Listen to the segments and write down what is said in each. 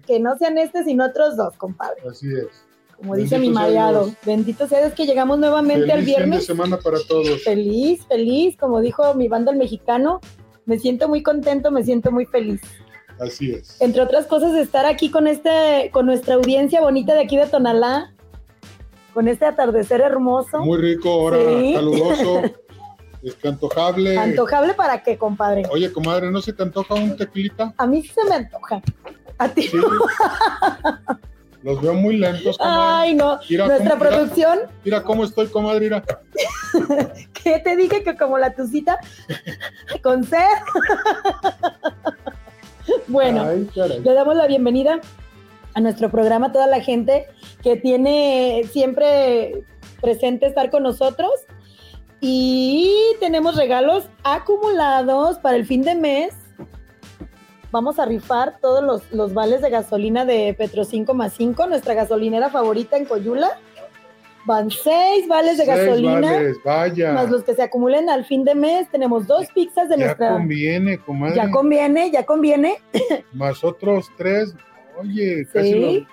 Que no sean este, sino otros dos, compadre. Así es. Como dice mi Bendito mareado. Bendito sea Dios que llegamos nuevamente Feliz al viernes. semana para todos. Feliz, feliz, como dijo mi banda el mexicano. Me siento muy contento, me siento muy feliz. Así es. Entre otras cosas, estar aquí con este, con nuestra audiencia bonita de aquí de Tonalá, con este atardecer hermoso. Muy rico, ahora Sí. caluroso, este, antojable. Antojable para qué, compadre. Oye, comadre, ¿no se te antoja un tequilita? A mí sí se me antoja. A ti. Sí. Los veo muy lentos, comadre. Ay, no. Mira Nuestra cómo- producción, Mira cómo estoy, comadre, mira. que te dije que como la tucita con sed. bueno, Ay, le damos la bienvenida a nuestro programa a toda la gente que tiene siempre presente estar con nosotros. Y tenemos regalos acumulados para el fin de mes. Vamos a rifar todos los, los vales de gasolina de Petro 5 más 5, nuestra gasolinera favorita en Coyula. Van seis vales de Seis gasolina, vales, vaya. más los que se acumulen al fin de mes. Tenemos dos pizzas de ya nuestra... conviene, comadre. Ya conviene, ya conviene. Más otros tres. Oye, casi Sí.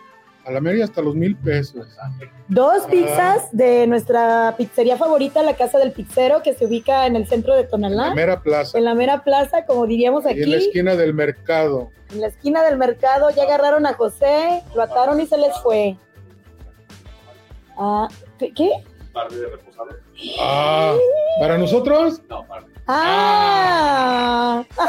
A la media hasta los mil pesos. Dos Ah. pizzas de nuestra pizzería favorita, la Casa del Pizzero, que se ubica en el centro de En la Tonalá, mera plaza. en la mera plaza, como diríamos Y aquí, en la esquina del mercado. en la esquina del mercado. Ya agarraron a José, lo ataron y se les fue. Ah, ¿qué? Parte de reposado. Ah, ¿para nosotros? No, parte. Ah,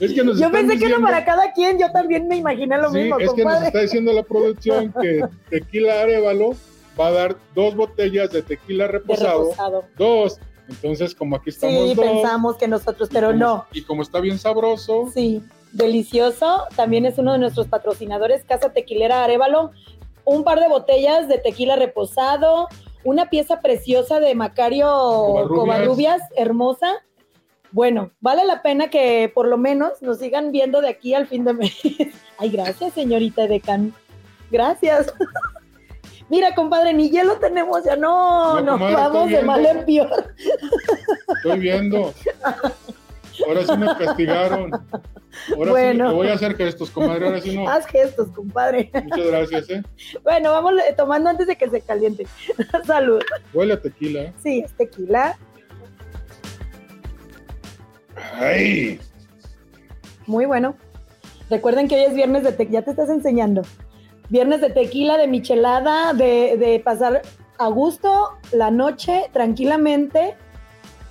Es que nos yo pensé que diciendo- para cada quien, yo también me imaginé lo Sí, mismo, es que nos está diciendo la producción que Tequila Arevalo va a dar dos botellas de tequila De reposado. Dos. Entonces, como aquí estamos Sí, dos. pensamos que nosotros, pero como- no. Y como está bien sabroso, Sí, delicioso. También es uno de nuestros patrocinadores, Casa Tequilera Arevalo. Un par de botellas de tequila reposado, una pieza preciosa de Macario Covarrubias. Covarrubias, hermosa. Bueno, vale la pena que por lo menos nos sigan viendo de aquí al fin de mes. Ay, gracias, señorita Decan. Gracias. Mira, compadre, ni hielo tenemos ya. No, No, nos vamos de mal en peor. estoy viendo. Ahora sí me castigaron. Ahora Bueno. sí, te voy a hacer gestos, comadre. Ahora sí no. Haz gestos, compadre. Muchas gracias, ¿eh? Bueno, vamos eh, tomando antes de que se caliente. Salud. Huele a tequila. ¿eh? Sí, es tequila. ¡Ay! Muy bueno. Recuerden que hoy es viernes de tequila. Ya te estás enseñando. Viernes de tequila, de michelada, de, de pasar a gusto la noche tranquilamente.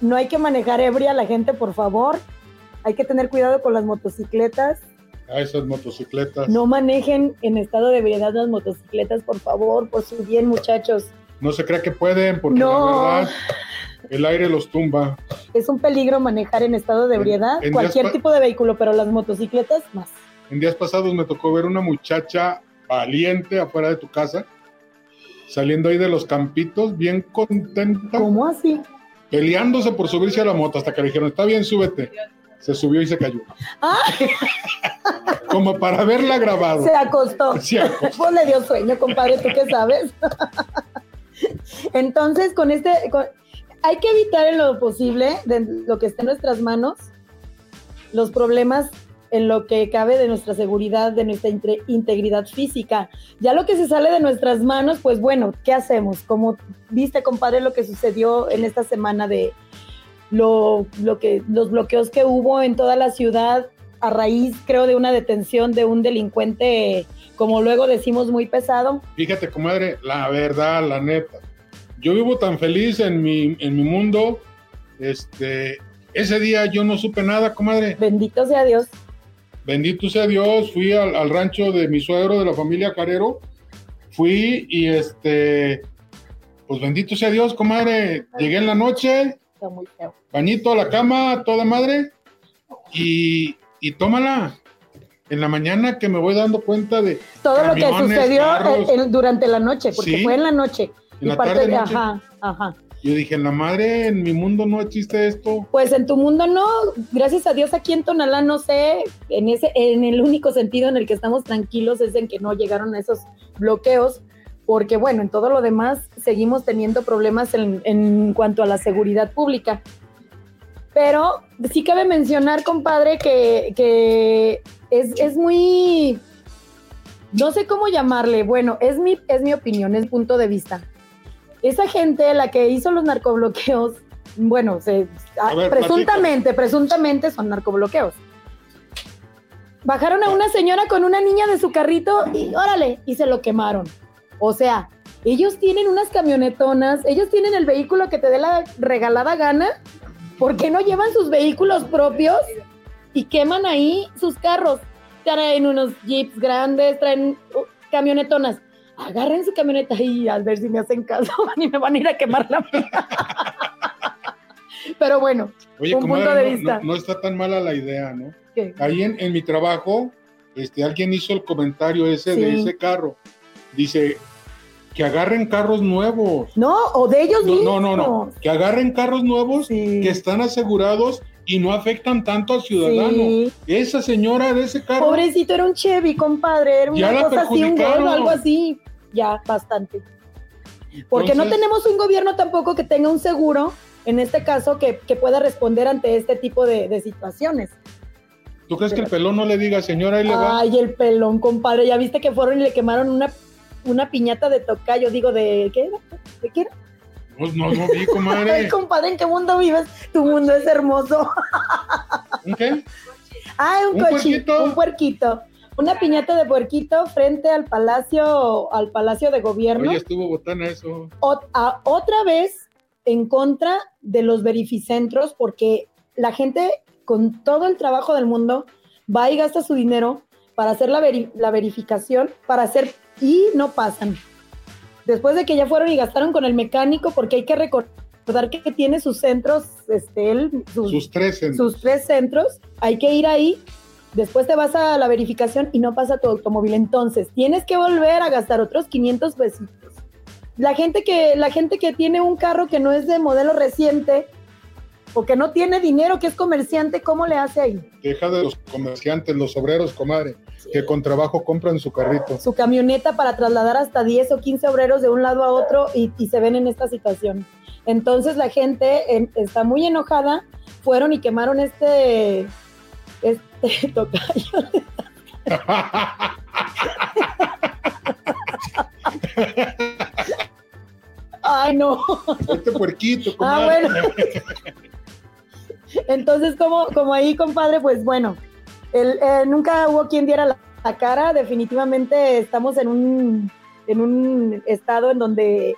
No hay que manejar ebria a la gente, por favor. Hay que tener cuidado con las motocicletas. A esas motocicletas. No manejen en estado de ebriedad las motocicletas, por favor, por su bien, muchachos. No se crea que pueden, porque No. la verdad, el aire los tumba. Es un peligro manejar en estado de ebriedad, en cualquier tipo de vehículo, pero las motocicletas más. En días pasados me tocó ver una muchacha valiente afuera de tu casa, saliendo ahí de los campitos, bien contenta, ¿Cómo así? Peleándose por subirse a la moto, hasta que le dijeron, está bien, súbete. Se subió y se cayó. Ah, Como para haberla grabado. se acostó. Se acostó. Pues le dio sueño, compadre, ¿tú qué sabes? Entonces, con este, con- hay que evitar en lo posible, de lo que esté en nuestras manos, los problemas en lo que cabe de nuestra seguridad, de nuestra inte- integridad física. Ya lo que se sale de nuestras manos, pues bueno, ¿qué hacemos? Como viste, compadre, lo que sucedió en esta semana de lo, lo que, los bloqueos que hubo en toda la ciudad a raíz, creo, de una detención de un delincuente, como luego decimos, muy pesado. Fíjate, comadre, la verdad, la neta. Yo vivo tan feliz en mi, en mi mundo. Este, ese día yo no supe nada, comadre. Bendito sea Dios. Bendito sea Dios, fui al, al rancho de mi suegro de la familia Carero. Fui y este, pues bendito sea Dios, comadre. Llegué en la noche, bañito a la cama, toda madre. Y, y tómala. En la mañana que me voy dando cuenta de Todo lo que sucedió carros. eh, durante la noche, porque Sí. fue en la noche. en Y la parte tarde de, noche. ajá, ajá. Yo dije, la madre, en mi mundo no existe esto. Pues en tu mundo no, gracias a Dios aquí en Tonalá no sé, en ese, en el único sentido en el que estamos tranquilos es en que no llegaron a esos bloqueos, porque bueno, en todo lo demás seguimos teniendo problemas en, en cuanto a la seguridad pública. Pero sí cabe mencionar, compadre, que, que es, es muy, no sé cómo llamarle, bueno, es mi, es mi opinión, es punto de vista. Esa gente, la que hizo los narcobloqueos, bueno, se, A ver, presuntamente, presuntamente son narcobloqueos. Bajaron a una señora con una niña de su carrito y órale, y se lo quemaron. O sea, ellos tienen unas camionetonas, ellos tienen el vehículo que te dé la regalada gana. ¿Por qué no llevan sus vehículos propios y queman ahí sus carros? Traen unos jeeps grandes, traen uh, camionetonas. Agarren su camioneta y a ver si me hacen caso y me van a ir a quemar la mía. Pero bueno, Oye, Un comadre, punto de no- vista. No, no está tan mala la idea, ¿no? ¿qué? Ahí en, en mi trabajo, este, alguien hizo el comentario ese de ese carro. Dice que agarren carros nuevos. no, o de ellos No, mismos. no, no, no. Que agarren carros nuevos Sí. que están asegurados y no afectan tanto al ciudadano. Sí. Esa señora de ese carro. Pobrecito, era un Chevy, compadre, era Ya una la cosa así, un. Gol, algo así. Ya, bastante. Porque no tenemos un gobierno tampoco que tenga un seguro, en este caso, que, que pueda responder ante este tipo de, de situaciones. ¿Tú crees que el pelón no le diga, señora, ahí le va? Ay, el pelón, compadre. Ya viste que fueron y le quemaron una, una piñata de tocayo, digo, de ¿qué era? ¿De qué era? Pues no, no vi, Ay, compadre, ¿en qué mundo vives? Tu mundo es hermoso. ¿Un qué? Ah, un, ¿Un puerquito? un puerquito. Una piñata de puerquito frente al palacio, al palacio de gobierno. Oye, estuvo botana eso. A- otra vez en contra de los verificentros porque la gente con todo el trabajo del mundo va y gasta su dinero para hacer la, veri- la verificación, para hacer y no pasan. Después de que ya fueron y gastaron con el mecánico, porque hay que recordar que tiene sus centros, este, él, sus, Sus tres en- sus tres centros, hay que ir ahí, después te vas a la verificación y no pasa tu automóvil. Entonces, tienes que volver a gastar otros 500 pesitos. La gente que, la gente que tiene un carro que no es de modelo reciente o que no tiene dinero, que es comerciante, ¿cómo le hace ahí? Deja de los comerciantes, los obreros, comadre, que con trabajo compran su carrito. Su camioneta para trasladar hasta 10 o 15 obreros de un lado a otro y, y se ven en esta situación. Entonces la gente en- está muy enojada, fueron y quemaron este, este tocayo. Ay, no. Este puerquito, Ah, comadre. bueno. Entonces, como, como ahí, compadre, pues bueno, el- eh, nunca hubo quien diera la, la cara. Definitivamente estamos en un, en un estado en donde,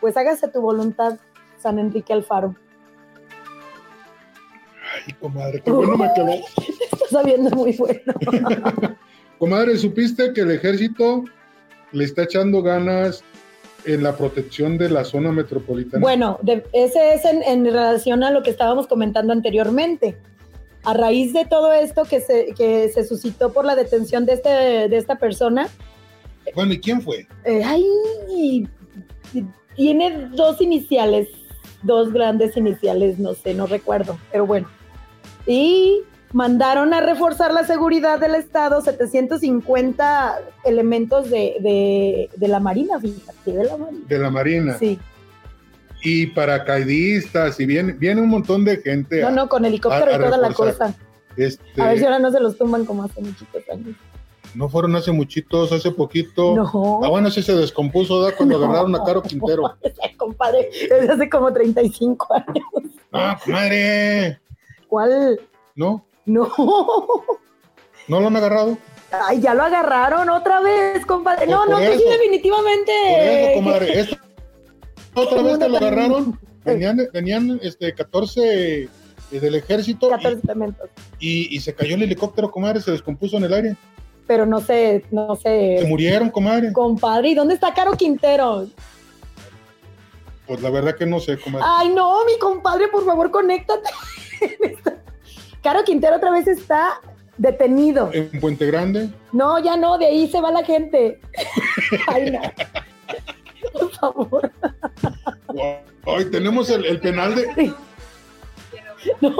pues hágase tu voluntad, San Enrique Alfaro. Ay, comadre, qué bueno me quedó. Está sabiendo muy bueno. Comadre, ¿supiste que el ejército le está echando ganas en la protección de la zona metropolitana? Bueno, de- ese es en, en relación a lo que estábamos comentando anteriormente. A raíz de todo esto que se, que se suscitó por la detención de, este, de esta persona, Bueno, ¿y quién fue? Eh, ay, tiene dos iniciales, dos grandes iniciales, no sé, no recuerdo, pero bueno. Y mandaron a reforzar la seguridad del Estado 750 elementos de, de- de la Marina, fíjate, de la Marina. De la Marina. Sí, Y paracaidistas, y viene, viene un montón de gente. no, a- no, con helicóptero a- a y toda la cosa. este, A ver si ahora no se los tumban como hace muchitos años. No fueron hace muchitos, hace poquito. No. Ah, bueno, sí se descompuso, ¿da? Cuando No. agarraron a Caro Quintero. Compadre, desde hace como 35 años. ¡Ah, comadre! ¿Cuál? ¿No? No. ¿No lo han agarrado? Ay, ya lo agarraron otra vez, compadre. No, por no, sí, definitivamente. Por eso, comadre. Esta otra vez que lo agarraron, venían, venían este, 14 eh, del ejército y- 14 elementos. y, y se cayó el helicóptero, comadre, se descompuso en el aire. Pero no sé, no Se sé. murieron, comadre. Compadre, ¿y dónde está Caro Quintero? Pues la verdad que no sé, comadre. Ay, no, mi compadre, por favor, conéctate. Caro Quintero otra vez está detenido. En Puente Grande. No, ya no, de ahí se va la gente. Ay, no. Por favor. Hoy tenemos el, el penal de. No.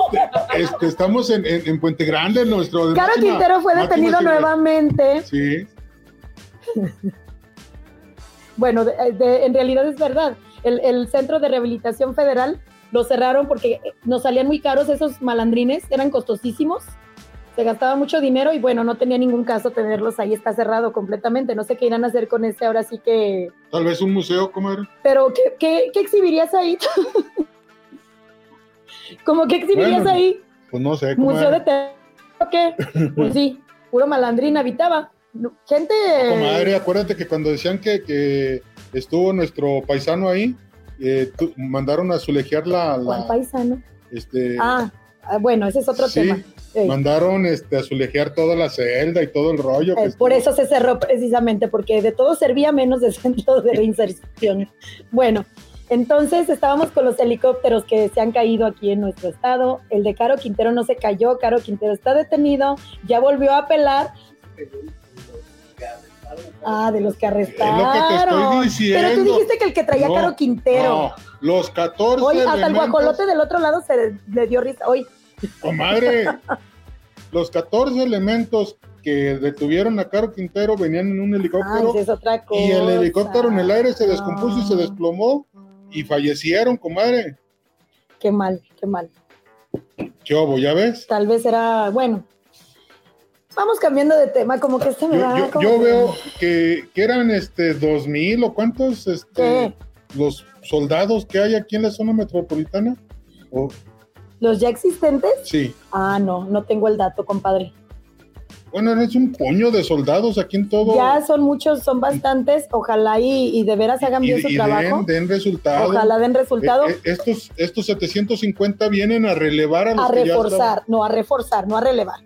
Este, estamos en, en- en Puente Grande, nuestro. Caro máxima- Quintero fue detenido nuevamente. Sí. Bueno, de- de- en realidad es verdad. El, el Centro de Rehabilitación Federal lo cerraron porque nos salían muy caros esos malandrines, eran costosísimos, se gastaba mucho dinero y bueno, no tenía ningún caso tenerlos ahí, está cerrado completamente, no sé qué irán a hacer con ese ahora sí que... Tal vez un museo, comadre. Pero, ¿qué, qué, qué exhibirías ahí? ¿Cómo que exhibirías Bueno, ahí? Pues no sé, Museo de. Terror, ¿qué? Pues sí, puro malandrín habitaba. Gente... Comadre, acuérdate que cuando decían que, que estuvo nuestro paisano ahí, eh, tu- mandaron a azulejear la... la- ¿Cuál paisano? este, Ah, ah, bueno, ese es otro Sí, tema. Mandaron este, a azulejear toda la celda y todo el rollo. que Eh, por estuvo- eso se cerró precisamente, porque de todo servía menos de centro de reinserción. Bueno, entonces estábamos con los helicópteros que se han caído aquí en nuestro estado. El de Caro Quintero no se cayó, Caro Quintero está detenido, ya volvió a apelar. Ah, de los que Es lo que te arrestaron. estoy diciendo. Pero tú dijiste que el que traía No, Caro Quintero. No, los 14 Hoy hasta el guajolote del otro lado se le dio risa. Hoy, Comadre, los 14 elementos que detuvieron a Caro Quintero venían en un helicóptero esa es otra cosa. y el helicóptero en el aire se descompuso y se desplomó y fallecieron, comadre. Qué mal, qué mal. ¿Qué? ¿Ya ves? Tal vez era, bueno. Vamos cambiando de tema, como que este me Yo, va yo- yo que- veo que, que eran este dos mil o cuántos este, ¿Qué? los soldados que hay aquí en la zona metropolitana. ¿O ¿Los ya existentes? sí. Ah, no, no tengo el dato, compadre. Bueno, es un puño de soldados aquí en todo. Ya son muchos, son bastantes. Ojalá y, y de veras hagan y, bien su y trabajo. den, den resultado. Ojalá den resultado. Eh, eh, estos, estos 750 vienen a relevar a los a que ya reforzar, no a reforzar, no a relevar.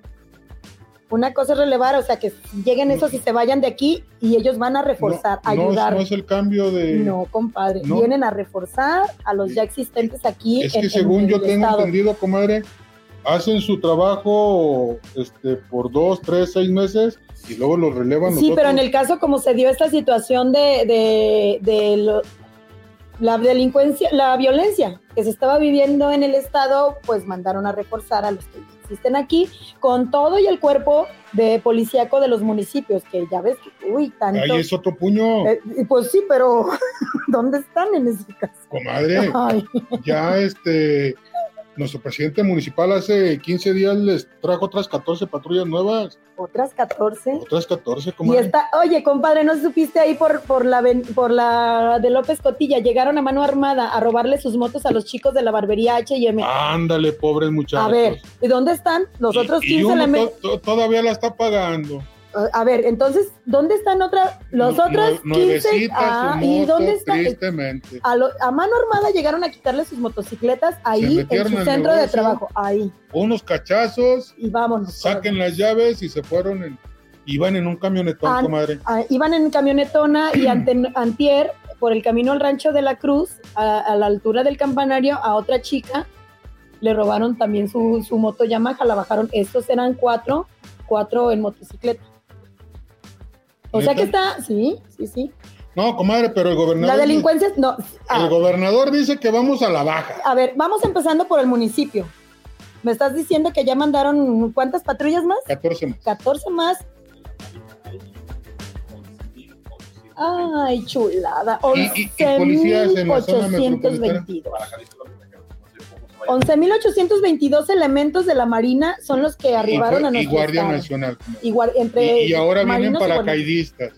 Una cosa es relevar, o sea, que lleguen esos y se vayan de aquí y ellos van a reforzar, no, ayudar. No, es el cambio de. No, compadre, vienen a reforzar a los ya existentes aquí. es que en según yo tengo estado. entendido, comadre, hacen su trabajo este, por dos, tres, seis meses y luego los relevan. Sí, pero en el caso como se dio esta situación de, de, de lo- la delincuencia, la violencia que se estaba viviendo en el estado, pues mandaron a reforzar a los que existen aquí con todo y el cuerpo de policíaco de los municipios, que ya ves que, uy, tanto. Ahí es otro puño, Eh, pues sí, pero ¿dónde están en ese caso? comadre. Ay, ya este. Nuestro presidente municipal hace 15 días les trajo otras 14 patrullas nuevas. otras 14. Otras 14, Y comadre. está, oye, compadre, ¿no supiste ahí por, por, la, por la de López Cotilla? Llegaron a mano armada a robarle sus motos a los chicos de la barbería H&M. Ándale, pobres muchachos. a ver, ¿y dónde están los otros Y- y 15 uno elementos? to- to- todavía la está pagando. A ver, entonces, ¿dónde están otra, los otros nu- 15? nuevecita Ah, ¿y dónde está? Tristemente. A, lo- a mano armada llegaron a quitarle sus motocicletas ahí en su centro de trabajo, ahí. Unos cachazos, Y vámonos. saquen las llaves y se fueron. En, iban en un camionetón, Ah, comadre. Ah, iban en camionetona y ante, antier, por el camino al rancho de la Cruz, a, a la altura del campanario, a otra chica le robaron también su, su moto Yamaha, la bajaron. Estos eran cuatro, cuatro en motocicleta. O sea que está, sí, sí, sí. No, comadre, pero el gobernador. La delincuencia, no. El ah, gobernador dice que vamos a la baja. a ver, vamos empezando por el municipio. Me estás diciendo que ya mandaron cuántas patrullas más? 14 más. 14 más. Ay, chulada. Y- y- y policías en la zona 11.822. 11.822 elementos de la Marina son los que arribaron y, a fue- y nuestro Guardia estado. Nacional. Y, entre Y, y ahora vienen paracaidistas.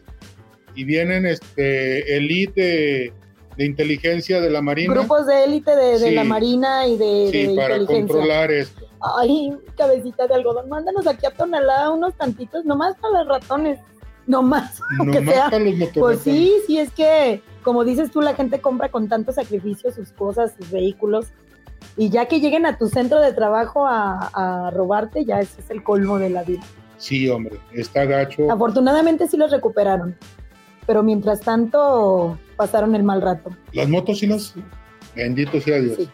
Y vienen este elite de, de inteligencia de la Marina. Grupos de élite de, de Sí. la Marina y de, sí, de para inteligencia. controlar esto. Ay, cabecita de algodón, mándanos aquí a Tonalá unos tantitos, nomás para los ratones. Nomás. Nomás sea. para los Pues sí, sí, es que, como dices tú, la gente compra con tanto sacrificio sus cosas, sus vehículos, y ya que lleguen a tu centro de trabajo a, a robarte, ya ese es el colmo de la vida. Sí, hombre, está gacho. Afortunadamente sí los recuperaron, pero mientras tanto pasaron el mal rato. Las motos sí las. Bendito sea Dios. Sí.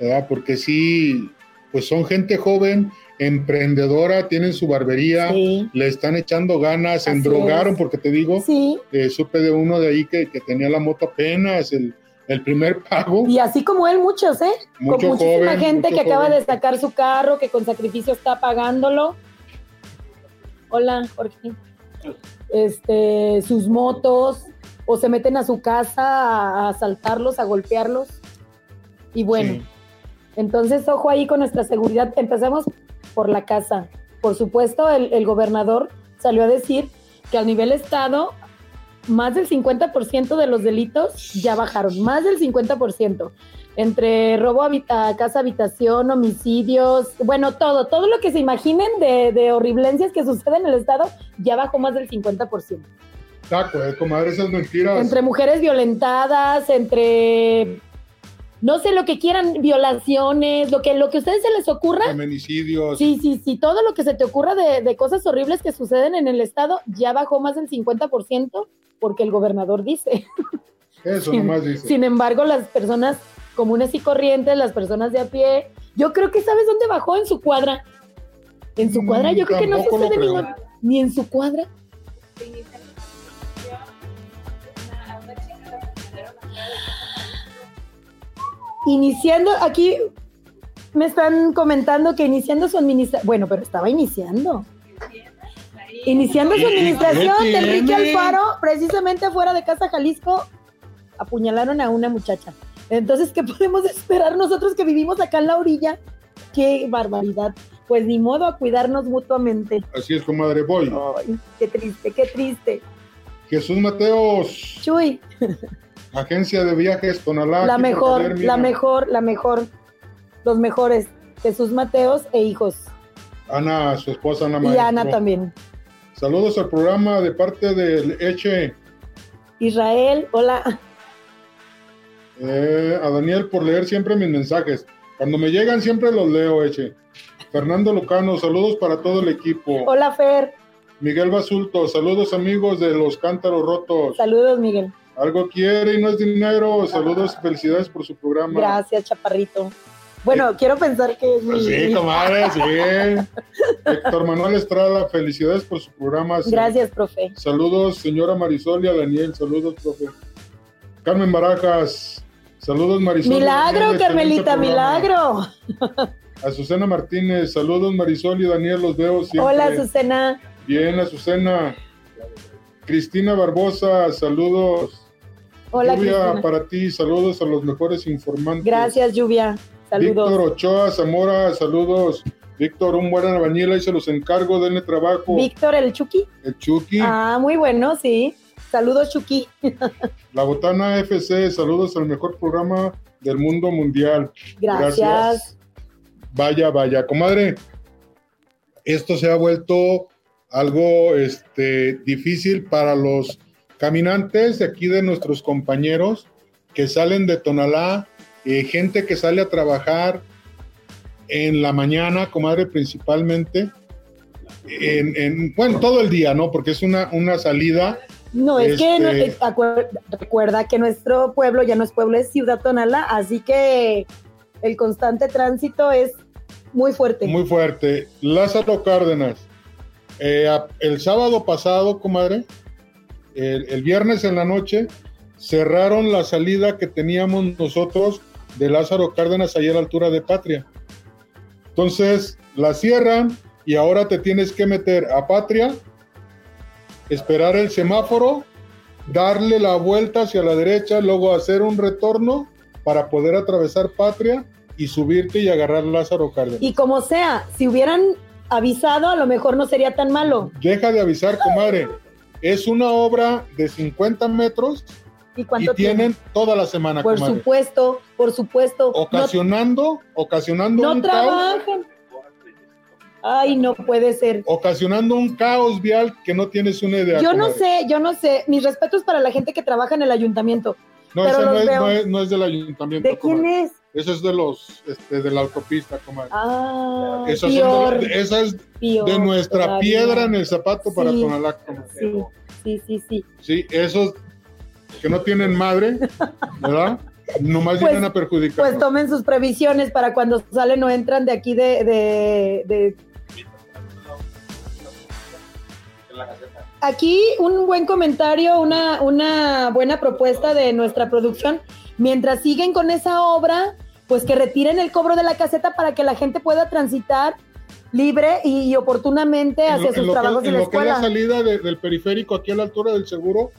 ¿verdad? Porque sí, pues son gente joven, emprendedora, tienen su barbería, Sí, le están echando ganas, se endrogaron, porque te digo, sí, eh, supe de uno de ahí que, que tenía la moto apenas, el, el primer pago. y así como él, muchos, ¿eh? Mucho con muchísima joven, gente que acaba de sacar su carro, que con sacrificio está pagándolo. Hola, Jorge. Este, sus motos, o se meten a su casa a, asaltarlos, a golpearlos. Y bueno, Sí. Entonces, ojo ahí con nuestra seguridad. Empecemos por la casa. Por supuesto, el, el gobernador salió a decir que a nivel estado, más del 50% de los delitos ya bajaron, más del 50%. Entre robo a casa, habitación, homicidios, bueno, todo, todo lo que se imaginen de, de horriblencias que suceden en el estado ya bajó más del 50%. Taco, eh, comadre, esas mentiras. Entre mujeres violentadas, entre no sé lo que quieran, violaciones, lo que, lo que a ustedes se les ocurra. Feminicidios. Sí, sí, sí, todo lo que se te ocurra de, de cosas horribles que suceden en el estado ya bajó más del 50% porque el gobernador dice. Eso sin, nomás dice. Sin embargo, las personas comunes y corrientes, las personas de a pie, yo creo que sabes dónde bajó en su cuadra. En su cuadra, yo creo que no sucede creo. ni, ni en su cuadra. Iniciando, aquí me están comentando que iniciando su administración, bueno, pero estaba iniciando. Iniciando su ¿Y administración de Enrique? Alfaro, precisamente afuera de Casa Jalisco, apuñalaron a una muchacha. Entonces, ¿qué podemos esperar nosotros que vivimos acá en la orilla? ¡Qué barbaridad! Pues ni modo a cuidarnos mutuamente. Así es, comadre, voy. Ay, qué triste, qué triste. Jesús Mateos, Chuy, Agencia de Viajes Tonalá. la mejor, la mejor, la mejor. Los mejores. Jesús Mateos e hijos. Ana, su esposa Ana Y Maestro. Ana también. Saludos al programa de parte del Eche. Israel, hola. Eh, a Daniel por leer siempre mis mensajes. Cuando me llegan siempre los leo, Eche. Fernando Lucano, saludos para todo el equipo. Hola, Fer. Miguel Basulto, saludos amigos de los Cántaros Rotos. Saludos, Miguel. Algo quiere y no es dinero. Saludos felicidades por su programa. Gracias, Chaparrito. Bueno, quiero pensar que es mi. Pues sí, comadre, sí. Héctor Manuel Estrada, felicidades por su programa. sí. Gracias, profe. Saludos, señora Marisol y a Daniel. Saludos, profe. Carmen Barajas. Saludos, Marisol. Milagro, Daniel, Carmelita, milagro. Azucena Martínez. Saludos, Marisol y Daniel. Los veo siempre. Hola, Azucena. Bien, Azucena. Cristina Barbosa. Saludos. Hola, Lluvia Cristina. para ti. Saludos a los mejores informantes. Gracias, Lluvia. Saludos. Víctor Ochoa Zamora. Saludos. Víctor, un buen albañil. Ahí se los encargo. Denle trabajo. Víctor, el Chucky. El Chucky. Ah, muy bueno, sí. Saludos, Chucky. La Botana FC, saludos al mejor programa del mundo mundial. Gracias. Vaya, vaya, comadre. Esto se ha vuelto algo este, difícil para los caminantes de aquí de nuestros compañeros que salen de Tonalá, eh, gente que sale a trabajar en la mañana, comadre, principalmente. En, en- bueno, todo el día, ¿no? Porque es una, una salida No, es que no- Este- recuerda que nuestro pueblo ya no es pueblo, es Ciudad Tonalá, así que el constante tránsito es muy fuerte. Muy fuerte. Lázaro Cárdenas. eh, el sábado pasado, comadre, el, el viernes en la noche, cerraron la salida que teníamos nosotros de Lázaro Cárdenas allá a la altura de Patria. Entonces, la cierran y ahora te tienes que meter a Patria, esperar el semáforo, darle la vuelta hacia la derecha, luego hacer un retorno para poder atravesar Patria y subirte y agarrar Lázaro Cárdenas. Y como sea, si hubieran avisado, a lo mejor no sería tan malo. Deja de avisar, comadre. Es una obra de 50 metros ¿Y tienen toda la semana, Por comadre. supuesto, por supuesto. No, Ocasionando, ocasionando no un caos, trabajan. Ay, no puede ser. ocasionando un caos vial que no tienes una idea. Yo no sé, yo no sé. Mis respetos para la gente que trabaja en el ayuntamiento. No, esa no es, no, es, no es del ayuntamiento. ¿De quién es? Eso es de los, este, de la autopista, comadre. Ah, Esa son peor, de, esa es peor de nuestra todavía. piedra en el zapato para Sí. Tonalá, comadre. Sí, sí, sí, sí. Sí, esos que no tienen madre, ¿verdad? Nomás Pues- vienen a perjudicar. Pues tomen sus previsiones para cuando salen o entran de aquí de, de- de- Aquí un buen comentario, una, una buena propuesta de nuestra producción. Mientras siguen con esa obra, pues que retiren el cobro de la caseta para que la gente pueda transitar libre y, y oportunamente En hacia lo- en sus lo que- trabajos en en la lo que es la salida de- del periférico aquí a la altura del seguro,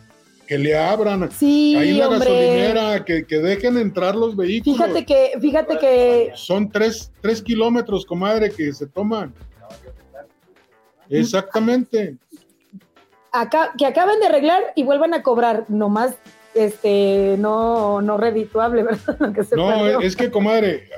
que le abran. Sí, Ahí la hombre. gasolinera, que, que dejen entrar los vehículos. Fíjate que, fíjate que Son tres, tres kilómetros, comadre, que se toman. Exactamente. acá, que acaben de arreglar y vuelvan a cobrar, nomás este no, no redituable, ¿verdad? Lo que se No, perdió. es que, comadre,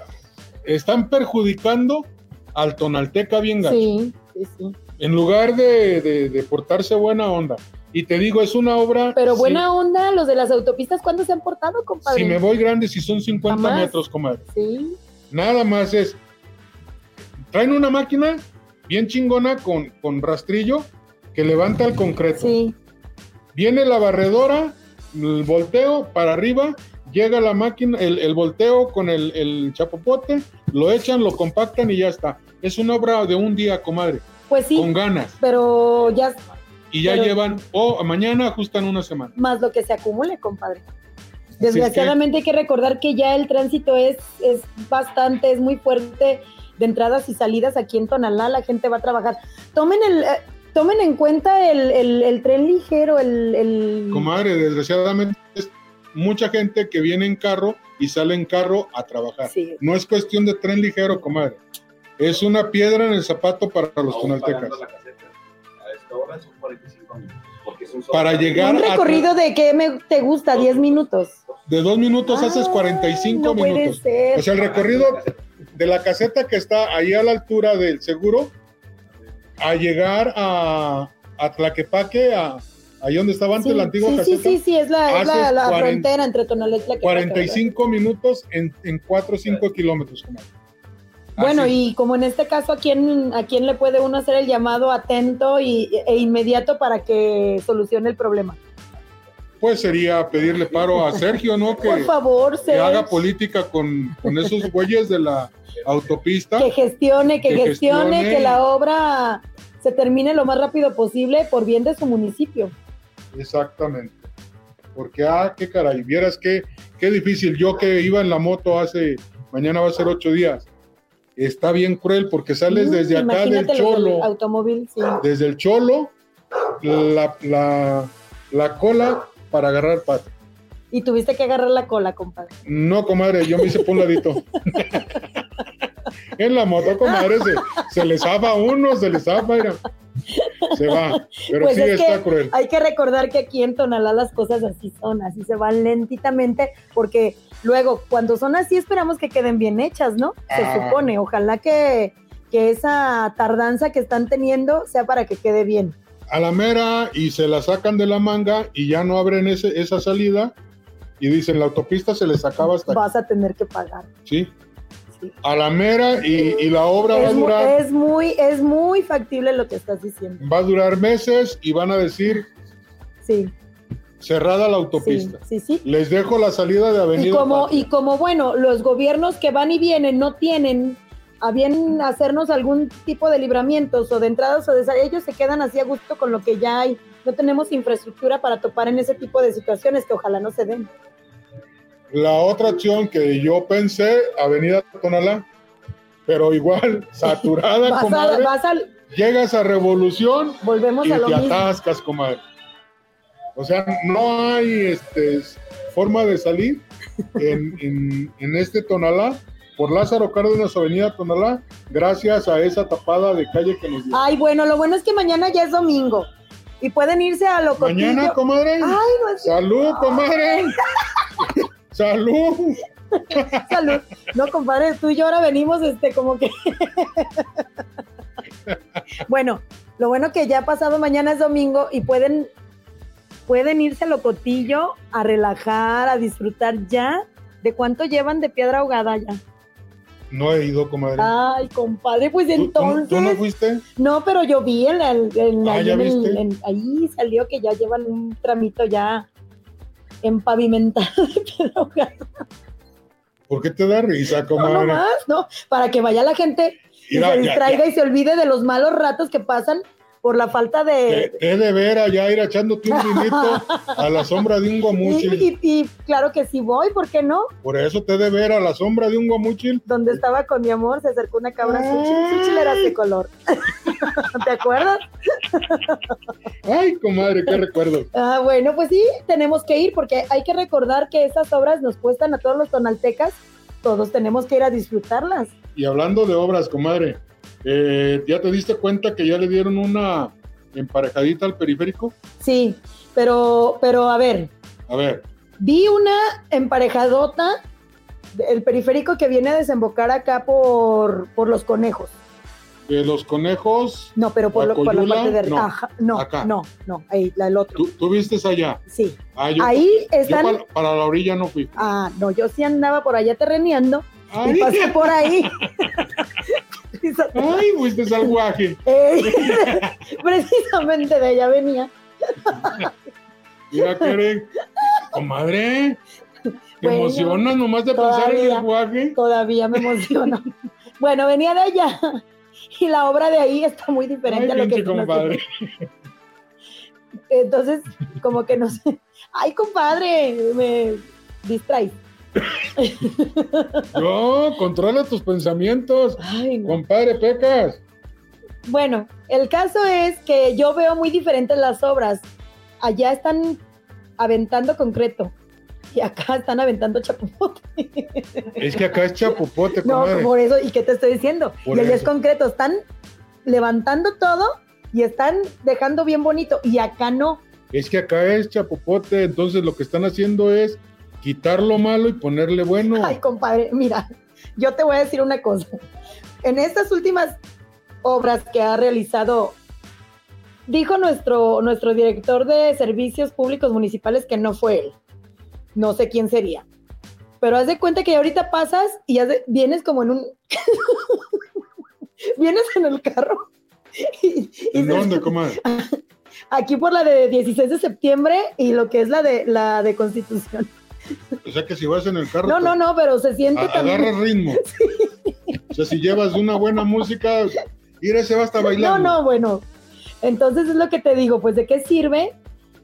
están perjudicando al tonalteca bien gacho. Sí, sí, sí. En lugar de, de- de portarse buena onda. Y te digo, es una obra. Pero sí, buena onda, los de las autopistas, ¿cuándo se han portado, compadre? Si me voy grande, si son 50 Jamás. metros, comadre. Sí, Nada más es. Traen una máquina bien chingona con, con rastrillo que levanta el concreto. sí. Viene la barredora, el volteo para arriba, llega la máquina, el, el volteo con el, el chapopote, lo echan, lo compactan y ya está. Es una obra de un día, comadre, Pues sí, con ganas. pero ya Y ya Pero- llevan, o mañana ajustan una semana. más lo que se acumule, compadre. es Desgraciadamente hay que recordar que ya el tránsito es, es bastante, es muy fuerte de entradas y salidas aquí en Tonalá, la gente va a trabajar. Tomen el, eh, tomen en cuenta el, el- el tren ligero, el, el- Comadre, desgraciadamente es mucha gente que viene en carro y sale en carro a trabajar. Sí. No es cuestión de tren ligero, comadre. Es una piedra en el zapato para los tonaltecas. Hora son 45 minutos. Porque es un solo Para llegar un a- recorrido de qué me, te gusta, 10 minutos. De dos minutos haces Ay, 45 no puede minutos. ser. O sea, el recorrido de la caseta que está ahí a la altura del seguro a llegar a, a Tlaquepaque, a, ahí donde estaba antes sí, la antigua sí, sí, caseta, sí, sí, es la, es la, Haces la 40 frontera entre Tonalá y Tlaquepaque, 45 minutos en, en 4 o 5 kilómetros. comadre. Bueno, Así. y como en este caso, ¿a quién, ¿a quién le puede uno hacer el llamado atento y, e inmediato para que solucione el problema? Pues sería pedirle paro a Sergio, ¿no? Que, Por favor, que Sergio, haga política con, con esos güeyes de la autopista. que gestione, que, que gestione, gestione. que la obra se termine lo más rápido posible por bien de su municipio. Exactamente. Porque, ah, qué caray, vieras qué, qué difícil. Yo que iba en la moto hace, mañana va a ser ocho días. Está bien cruel porque sales Mm, desde acá del Cholo, automóvil, sí. desde el Cholo, la, la, la cola para agarrar pato. Y tuviste que agarrar la cola, compadre. No, comadre, yo me hice por un ladito. en la moto, comadre, se, se le zafa uno, se le zafa, mira. Se va. Pero Pues sí es está cruel. Hay que recordar que aquí en Tonalá las cosas así son, así se van lentitamente, porque luego cuando son así esperamos que queden bien hechas, ¿no? Se Ah. supone, ojalá que, que esa tardanza que están teniendo sea para que quede bien. a la mera y se la sacan de la manga y ya no abren ese, esa salida y dicen la autopista se les acaba hasta aquí. Vas a tener que pagar. Sí. Sí. A la mera y, y la obra va a durar, es muy, es muy factible lo que estás diciendo. va a durar meses y van a decir Sí, cerrada la autopista. sí, sí. Les dejo la salida de Avenida. Y como, Patria. y como bueno, los gobiernos que van y vienen no tienen a bien hacernos algún tipo de libramientos o de entradas o de sal- ellos se quedan así a gusto con lo que ya hay. No tenemos infraestructura para topar en ese tipo de situaciones que ojalá no se den. La otra opción que yo pensé, Avenida Tonalá, pero igual saturada, Vas a, vas Llegas a Revolución volvemos y a lo te mismo. atascas, comadre. O sea, no hay este, forma de salir en, en- en este Tonalá por Lázaro Cárdenas, Avenida Tonalá, gracias a esa tapada de calle que nos dio. Ay, bueno, lo bueno es que mañana ya es domingo y pueden irse a lo Mañana, comadre. Ay, no es Salud, comadre. Salud. salud. No, compadre, tú y yo ahora venimos, este, como que. bueno, lo bueno que ya pasado mañana es domingo y pueden, pueden irse a Locotillo a relajar, a disfrutar ya. ¿De cuánto llevan de piedra ahogada ya? No he ido, comadre. Ay, compadre, pues ¿Tú- tú- entonces. ¿Tú, no fuiste? No, pero yo vi en, en- Ah, ahí, ¿ya en el- viste? en- ahí salió que ya llevan un tramito ya empavimentado de piedra ahogada. ¿Por qué te da risa, comadre? no más, ¿no? Para que vaya la gente y se ya- distraiga y se olvide de los malos ratos que pasan por la falta de... he de ver allá ir echándote un vinito a la sombra de un guamuchil. y- y claro que sí voy, ¿por qué no? Por eso te de ver a la sombra de un guamuchil. Donde estaba con mi amor se acercó una cabra era de color. ¿Te acuerdas? Ay, comadre, qué recuerdo. Ah, bueno, pues sí, tenemos que ir porque hay que recordar que esas obras nos cuestan a todos los tonaltecas, todos tenemos que ir a disfrutarlas. Y hablando de obras, comadre, eh, ¿ya te diste cuenta que ya le dieron una emparejadita al periférico? Sí, pero, pero a ver, A ver, vi una emparejadota, el periférico que viene a desembocar acá por, por los conejos. de los conejos, No, pero por, ¿La lo- por la Coyula? parte de No, Ajá, no, acá. no, no, ahí, la, el otro. ¿tú, tú vistes allá? Sí. Ah, yo, Ahí yo están. para, para la orilla no fui. Ah, no, yo sí andaba por allá terreneando Ay, y pasé por ahí. ay, fuiste al guaje. Eh, precisamente de allá venía. Mira, Keren, comadre, te Bueno, emocionas nomás de pensar en el guaje. Todavía me emociona. bueno, venía de allá y la obra de ahí está muy diferente Ay, a lo que compadre. Entonces, como que no sé. Ay, compadre, me distrae. No, controla tus pensamientos. Ay, no. Compadre, pecas. Bueno, el caso es que yo veo muy diferentes las obras. Allá están aventando concreto y acá están aventando chapopote. Es que acá es chapopote, No, comadre. por eso, ¿y qué te estoy diciendo? Por y allá es concreto, están levantando todo y están dejando bien bonito y acá no. Es que acá es chapopote, entonces lo que están haciendo es quitar lo malo y ponerle bueno. Ay, compadre, mira, yo te voy a decir una cosa. En estas últimas obras que ha realizado, dijo nuestro, nuestro director de servicios públicos municipales que no fue él. No sé quién sería. Pero haz de cuenta que ahorita pasas y de- vienes como en un... vienes en el carro. Y, y ¿En dónde, comadre? Aquí por la de 16 de septiembre y lo que es la de la de Constitución. O sea que si vas en el carro, No, no, no, pero se siente a- también. agarras ritmo. O sea, si llevas una buena música, ir se va hasta No, bailando. no, bueno. Entonces es lo que te digo, pues de qué sirve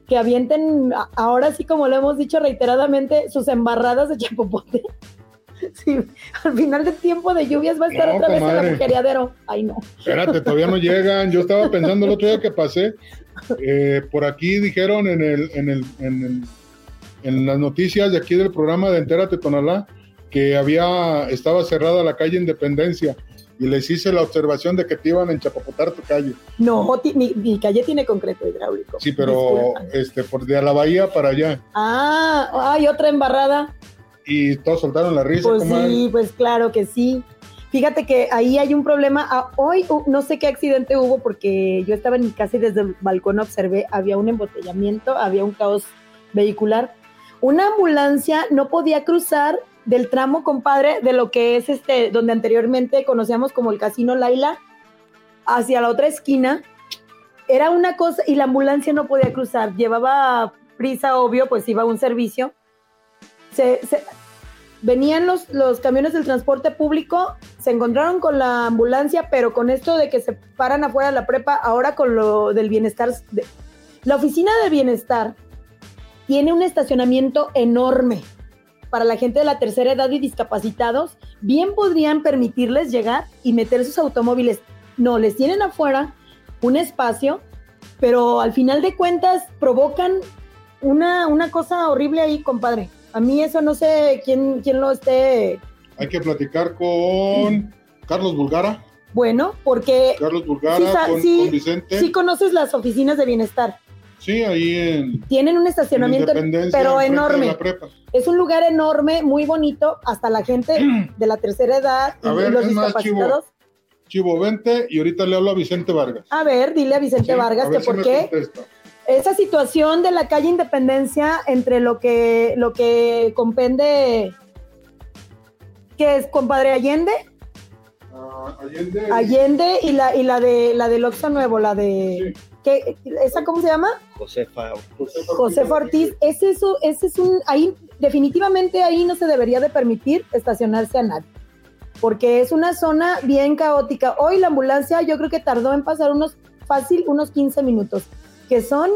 que avienten, ahora sí como lo hemos dicho reiteradamente, sus embarradas de chapopote. Sí, al final del tiempo de lluvias va a estar No, otra vez en comadre. el agujereadero. Ay, no. Espérate, todavía no llegan. Yo estaba pensando el otro día que pasé. eh, por aquí dijeron en el, en el, en el- en las noticias de aquí del programa de Entérate Tonalá que había, estaba cerrada la calle Independencia y les hice la observación de que te iban a enchapopotar tu calle. No, mi, mi calle tiene concreto hidráulico. Sí, pero este, por de la bahía para allá. Ah, hay otra embarrada. Y todos soltaron la risa, Pues sí, pues claro que sí. Fíjate que ahí hay un problema. Ah, hoy uh, no sé qué accidente hubo porque yo estaba en mi casa y desde el balcón observé, había un embotellamiento, había un caos vehicular. Una ambulancia no podía cruzar del tramo, compadre, de lo que es este, donde anteriormente conocíamos como el Casino Laila, hacia la otra esquina. Era una cosa, y la ambulancia no podía cruzar. Llevaba prisa, obvio, pues iba a un servicio. Se, venían los, los camiones del transporte público, se encontraron con la ambulancia, pero con esto de que se paran afuera de la prepa, ahora con lo del bienestar. la oficina de bienestar tiene un estacionamiento enorme para la gente de la tercera edad y discapacitados. Bien podrían permitirles llegar y meter sus automóviles. No, les tienen afuera un espacio, pero al final de cuentas provocan una, una cosa horrible ahí, compadre. A mí eso no sé quién, quién lo esté Hay que platicar con Carlos Bulgara. bueno, porque Carlos Bulgara, Sí, con, sí, con Vicente. sí conoces las oficinas de bienestar. Sí, ahí en, Tienen un en estacionamiento, pero enorme. Es un lugar enorme, muy bonito, hasta la gente de la tercera edad y A ver, los más, discapacitados. Chivo, vente y ahorita le hablo a Vicente Vargas. A ver, dile a Vicente Sí, Vargas a que si por qué contesta. esa situación de la calle Independencia entre lo que lo que compende que es compadre Allende, Ah, Allende. Allende y la y la de la del Oxxo Nuevo, la de Sí. ¿qué, esa cómo se llama? Josefa. José José Ortiz, ese es, ese es un, ahí definitivamente ahí no se debería de permitir estacionarse a nadie, porque es una zona bien caótica. Hoy la ambulancia yo creo que tardó en pasar unos fácil unos 15 minutos, que son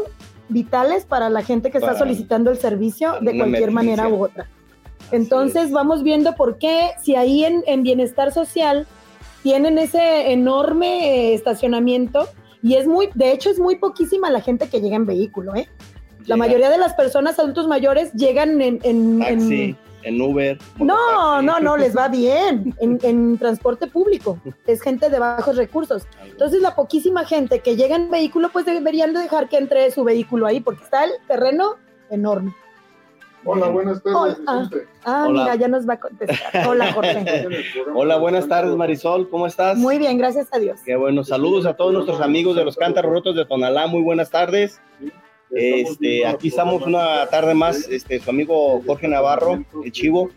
vitales para la gente que Para- está solicitando el servicio de cualquier manera u otra. Entonces vamos viendo por qué, si ahí en, en bienestar social tienen ese enorme eh, estacionamiento y es muy, de hecho es muy poquísima la gente que llega en vehículo, ¿eh? La mayoría de las personas adultos mayores llegan en... en- Taxi, en Uber. no, no, no, les va bien en, en transporte público. Es gente de bajos recursos. Entonces, la poquísima gente que llega en vehículo, pues deberían de dejar que entre su vehículo ahí, porque está el terreno enorme. Hola, buenas Hola. tardes. Ah, Hola. mira, ya nos va a contestar. Hola, Jorge. Hola, buenas tardes, Marisol. ¿Cómo estás? Muy bien, gracias a Dios. Qué bueno. Saludos a todos nuestros amigos de los Cántaros Rotos de Tonalá. Muy buenas tardes. Este, aquí estamos una tarde más, este, su amigo Jorge Navarro, el Chivo,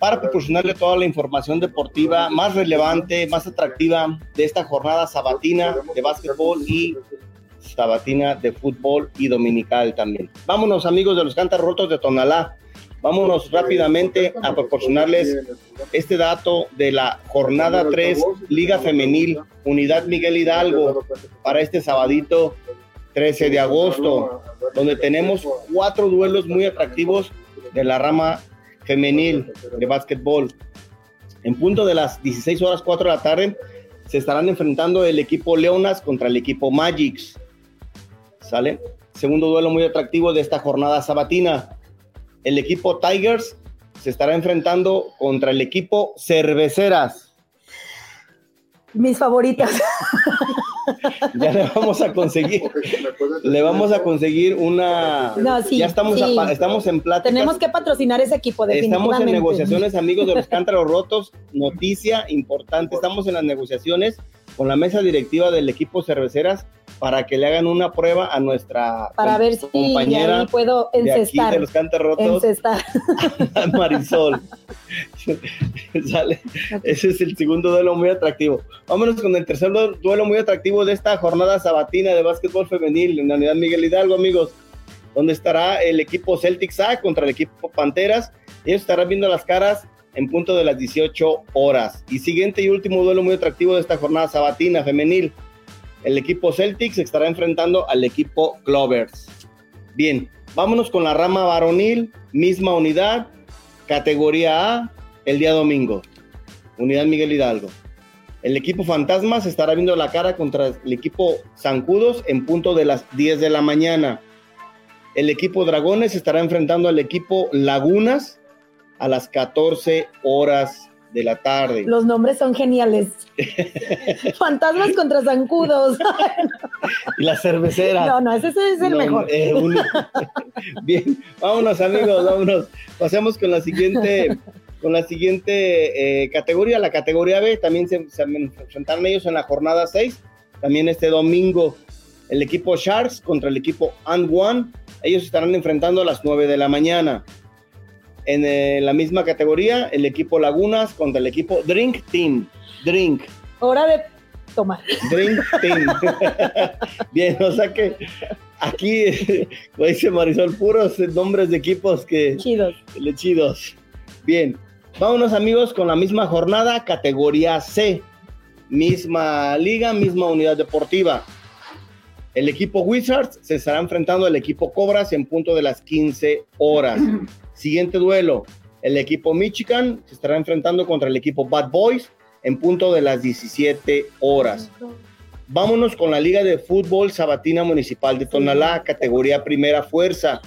para proporcionarle toda la información deportiva más relevante, más atractiva de esta jornada sabatina de básquetbol y sabatina de fútbol y dominical también. Vámonos amigos de los Cántaros Rotos de Tonalá. Vámonos rápidamente a proporcionarles este dato de la jornada 3 Liga Femenil Unidad Miguel Hidalgo para este sabadito 13 de agosto, donde tenemos cuatro duelos muy atractivos de la rama femenil de básquetbol. En punto de las 16 horas 4 de la tarde se estarán enfrentando el equipo Leonas contra el equipo Magics. ¿Sale? Segundo duelo muy atractivo de esta jornada sabatina. El equipo Tigers se estará enfrentando contra el equipo Cerveceras. Mis favoritas. Ya le vamos a conseguir, le vamos a conseguir una. No, sí, ya estamos, sí. a- estamos en pláticas. Tenemos que patrocinar ese equipo, definitivamente. Estamos en negociaciones, amigos de los cántaros rotos. Noticia importante: estamos en las negociaciones con la mesa directiva del equipo cerveceras para que le hagan una prueba a nuestra Para com- ver si compañera puedo de aquí encestar. de los cántaros rotos, Encestar. Marisol. Sale. Ese es el segundo duelo muy atractivo. Vámonos con el tercer du- duelo muy atractivo de esta jornada sabatina de básquetbol femenil en la unidad Miguel Hidalgo, amigos, donde estará el equipo Celtics A contra el equipo Panteras. Ellos estarán viendo las caras en punto de las 18 horas. Y siguiente y último duelo muy atractivo de esta jornada sabatina femenil. El equipo Celtics estará enfrentando al equipo Clovers. Bien, vámonos con la rama varonil, misma unidad, categoría A, el día domingo. Unidad Miguel Hidalgo. El equipo Fantasmas estará viendo la cara contra el equipo Zancudos en punto de las 10 de la mañana. El equipo Dragones estará enfrentando al equipo Lagunas a las 14 horas de la tarde. Los nombres son geniales. Fantasmas contra zancudos. Y la cervecera. No, no, ese, ese es el No, mejor. eh, Bien, vámonos amigos, vámonos. Pasemos con la siguiente, con la siguiente eh, categoría, la categoría B. También se, se enfrentaron ellos en la jornada 6. También este domingo, el equipo Sharks contra el equipo And One. Ellos estarán enfrentando a las 9 de la mañana. En eh, la misma categoría, el equipo Lagunas contra el equipo Drink Team. Drink. Hora de tomar. Dream Team. Bien, o sea que aquí, como dice Marisol, puros nombres de equipos que Chidos. chidos. Bien, vámonos amigos con la misma jornada, categoría C. Misma liga, misma unidad deportiva. El equipo Wizards se estará enfrentando al equipo Cobras en punto de las 15 horas. Siguiente duelo. El equipo Michigan se estará enfrentando contra el equipo Bad Boys en punto de las 17 horas. Vámonos con la Liga de Fútbol Sabatina Municipal de Tonalá, categoría Primera Fuerza.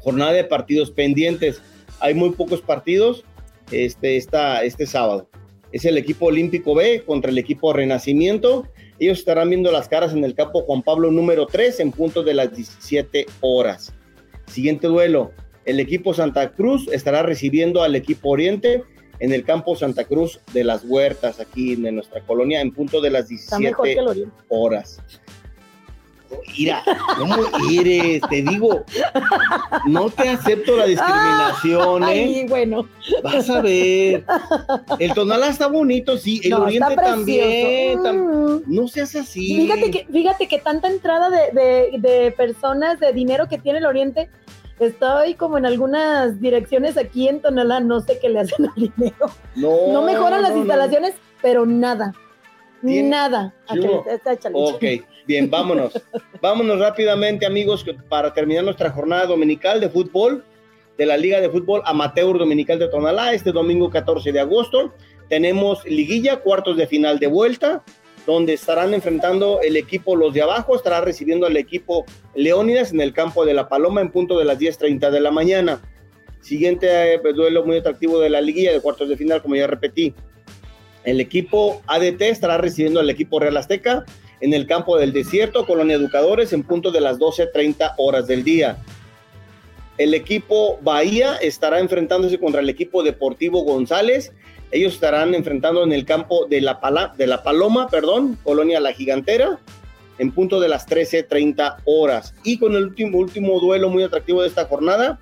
Jornada de partidos pendientes. Hay muy pocos partidos este, este sábado. Es el equipo Olímpico B contra el equipo Renacimiento. Ellos estarán viendo las caras en el campo Juan Pablo número 3 en punto de las 17 horas. Siguiente duelo. El equipo Santa Cruz estará recibiendo al equipo Oriente en el campo Santa Cruz de las Huertas, aquí en nuestra colonia, en punto de las Está mejor que 17 el Oriente. horas. Mira, ¿cómo eres? Te digo, no te acepto la discriminación, ¿eh? Ay, bueno. Vas a ver. El Tonalá está bonito, sí. El no, Oriente también. tam- Mm. No seas así. Fíjate que, fíjate que tanta entrada de, de- de personas, de dinero que tiene el Oriente, estoy como en algunas direcciones aquí en Tonalá, no sé qué le hacen al dinero. no, No mejoran las no. instalaciones, pero nada. ¿Tiene- Nada. Ok, bien, vámonos. vámonos rápidamente, amigos, para terminar nuestra jornada dominical de fútbol de la Liga de Fútbol Amateur Dominical de Tonalá, este domingo 14 de agosto. Tenemos liguilla, cuartos de final de vuelta, donde estarán enfrentando el equipo Los de Abajo, estará recibiendo al equipo Leónidas en el campo de La Paloma en punto de las 10.30 de la mañana. Siguiente eh, duelo muy atractivo de la liguilla de cuartos de final, como ya repetí. El equipo ADT estará recibiendo al equipo Real Azteca en el campo del desierto, Colonia Educadores, en punto de las 12.30 horas del día. El equipo Bahía estará enfrentándose contra el equipo Deportivo González. Ellos estarán enfrentando en el campo de la, Pala- de la Paloma, perdón, Colonia La Gigantera, en punto de las 13.30 horas. Y con el último, último duelo muy atractivo de esta jornada,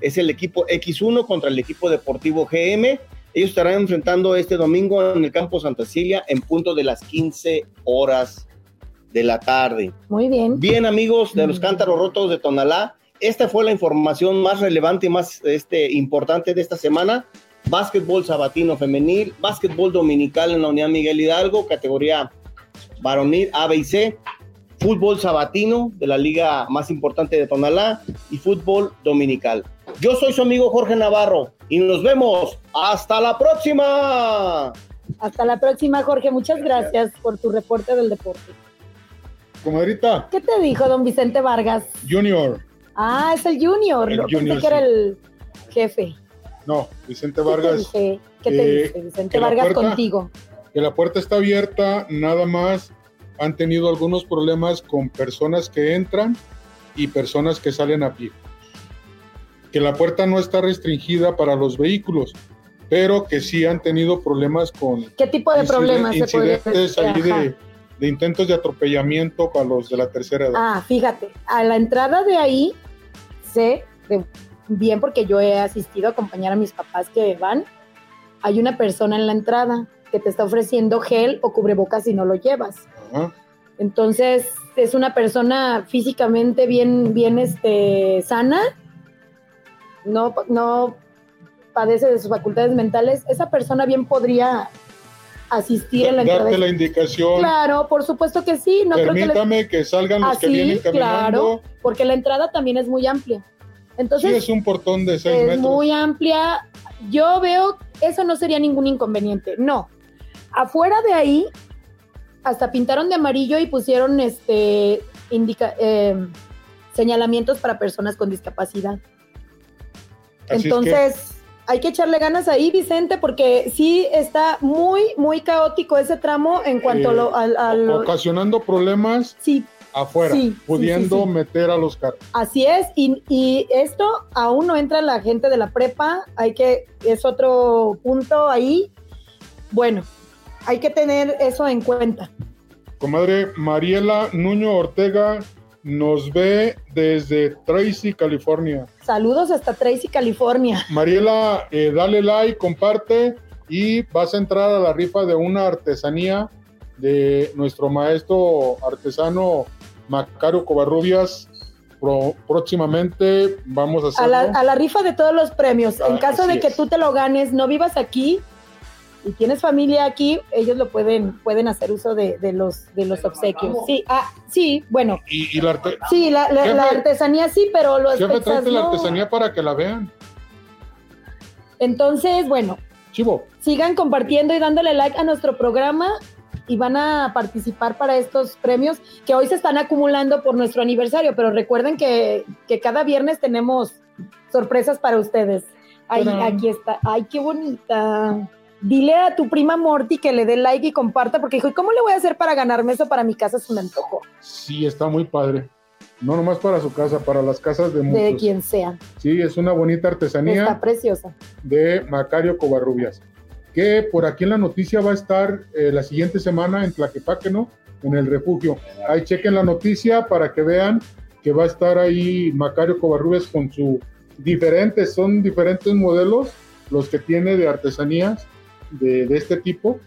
es el equipo X1 contra el equipo Deportivo GM. Ellos estarán enfrentando este domingo en el campo Santa Cilia en punto de las 15 horas de la tarde. Muy bien. Bien, amigos de los cántaros rotos de Tonalá, esta fue la información más relevante y más este, importante de esta semana. Básquetbol sabatino femenil, básquetbol dominical en la Unidad Miguel Hidalgo, categoría varonil A, B y C, fútbol sabatino de la liga más importante de Tonalá y fútbol dominical. Yo soy su amigo Jorge Navarro y nos vemos. Hasta la próxima. Hasta la próxima, Jorge. Muchas gracias por tu reporte del deporte. Comadrita, ¿Qué te dijo don Vicente Vargas? Junior. Ah, es el Junior. El Yo pensé que era el jefe. No, Vicente ¿Qué te Vargas. dice? ¿Qué te eh, dice Vicente que la Vargas puerta- contigo? que la puerta está abierta, nada más han tenido algunos problemas con personas que entran y personas que salen a pie. Que la puerta no está restringida para los vehículos, pero que sí han tenido problemas con ¿Qué tipo de problemas se incidentes ahí Ajá. de, de intentos de atropellamiento para los de la tercera edad. Ah, fíjate, a la entrada de ahí sé de- bien porque yo he asistido a acompañar a mis papás que van. Hay una persona en la entrada que te está ofreciendo gel o cubrebocas si no lo llevas. Entonces, es una persona físicamente bien, bien este, sana, no, no padece de sus facultades mentales. Esa persona bien podría asistir en la entrada. Darte la indicación, Claro, por supuesto que sí. No creo que les- permítame que salgan los que Así, vienen caminando. porque la entrada también es muy amplia. Entonces, sí, es un portón de seis es metros. muy amplia. Yo veo, eso no sería ningún inconveniente. No. Afuera de ahí, hasta pintaron de amarillo y pusieron este indica, eh, señalamientos para personas con discapacidad. Así es que- Entonces, hay que echarle ganas ahí, Vicente, porque sí está muy, muy caótico ese tramo en cuanto a Eh, lo- al- a lo- ocasionando problemas Sí, afuera, Sí, pudiendo sí, sí. meter a los carros. Así es, y, y esto aún no entra la gente de la prepa, hay que, es otro punto ahí. Bueno, hay que tener eso en cuenta. Comadre Mariela Nuño Ortega nos ve desde Tracy, California. Saludos hasta Tracy, California. Mariela, eh, dale like, comparte y vas a entrar a la rifa de una artesanía de nuestro maestro artesano Macario Covarrubias. Pro- próximamente vamos a la, a la rifa de todos los premios. En Ah, caso de que es. tú te lo ganes, no vivas aquí y tienes familia aquí, ellos lo pueden, pueden hacer uso de, de los, de los obsequios. Sí, ah, sí, bueno, Y, y la, arte- sí, la, la- artesanía sí, pero los Jefe, tráete la no. artesanía para que la vean. Entonces, bueno, Chivo, sigan compartiendo y dándole like a nuestro programa y van a participar para estos premios que hoy se están acumulando por nuestro aniversario, pero recuerden que, que cada viernes tenemos sorpresas para ustedes. Ay, Tarán. aquí está. Ay, qué bonita. Dile a tu prima Morty que le dé like y comparta, porque dijo, ¿y cómo le voy a hacer para ganarme eso para mi casa? Se me antojó, sí, está muy padre. No nomás para su casa, para las casas de de muchos. quien sea. Sí, es una bonita artesanía. Está preciosa. de Macario Covarrubias, que por aquí en la noticia va a estar eh, la siguiente semana en Tlaquepaque, ¿no? En el refugio. Ahí chequen la noticia para que vean que va a estar ahí Macario Covarrubias con su diferentes, son diferentes modelos los que tiene de artesanías de, este tipo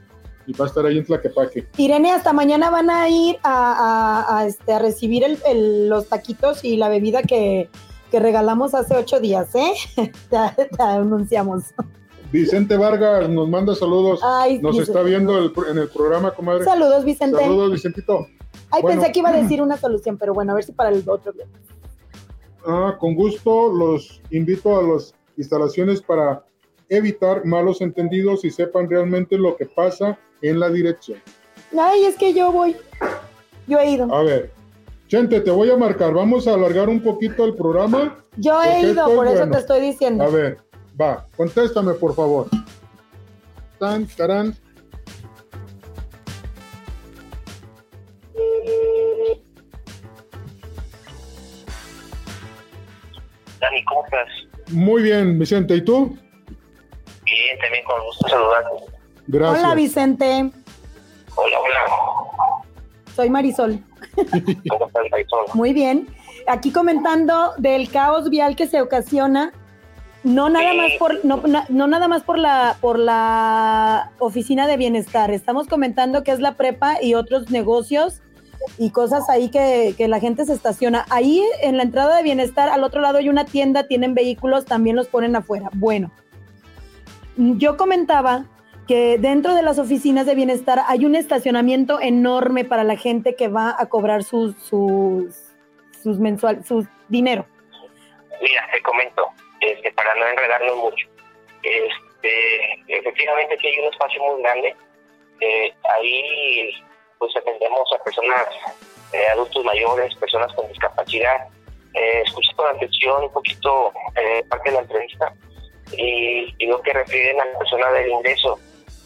y va a estar ahí en Tlaquepaque. Irene, hasta mañana van a ir a, este, a recibir los taquitos y la bebida que, que regalamos hace ocho días, ¿eh? anunciamos. Vicente Vargas nos manda saludos. Ay, Nos Vicente. está viendo el- en el programa, comadre. Saludos, Vicente. Saludos, Vicentito. Ay, Bueno. pensé que iba a decir una solución, pero bueno, a ver si para el otro viernes. Ah, con gusto los invito a las instalaciones para evitar malos entendidos y sepan realmente lo que pasa en la dirección. Ay, es que yo voy. Yo he ido. A ver, Chente, te voy a marcar. Vamos a alargar un poquito el programa. Yo he ido, es por eso bueno. te estoy diciendo. A ver, va, contéstame por favor. Tan, tarán. Dani, ¿cómo estás? Muy bien, Vicente, ¿y tú? Bien, también con gusto saludarte. Gracias. Hola, Vicente. Hola, hola. Soy Marisol. ¿Cómo estás, Marisol? Muy bien. Aquí comentando del caos vial que se ocasiona, no nada más por, no, na- no nada más por la, por la oficina de bienestar. Estamos comentando que es la prepa y otros negocios y cosas ahí que, que la gente se estaciona. Ahí en la entrada de bienestar, al otro lado hay una tienda, tienen vehículos, también los ponen afuera. Bueno, yo comentaba que dentro de las oficinas de bienestar hay un estacionamiento enorme para la gente que va a cobrar sus, sus, sus mensual, su dinero. Mira, te comento, este, para no enredarnos mucho. Este, efectivamente, sí hay un espacio muy grande. Eh, ahí, pues, atendemos a personas, eh, adultos mayores, personas con discapacidad. Eh, escuché con atención un poquito eh, parte de la entrevista y, y lo que refieren a la persona del ingreso.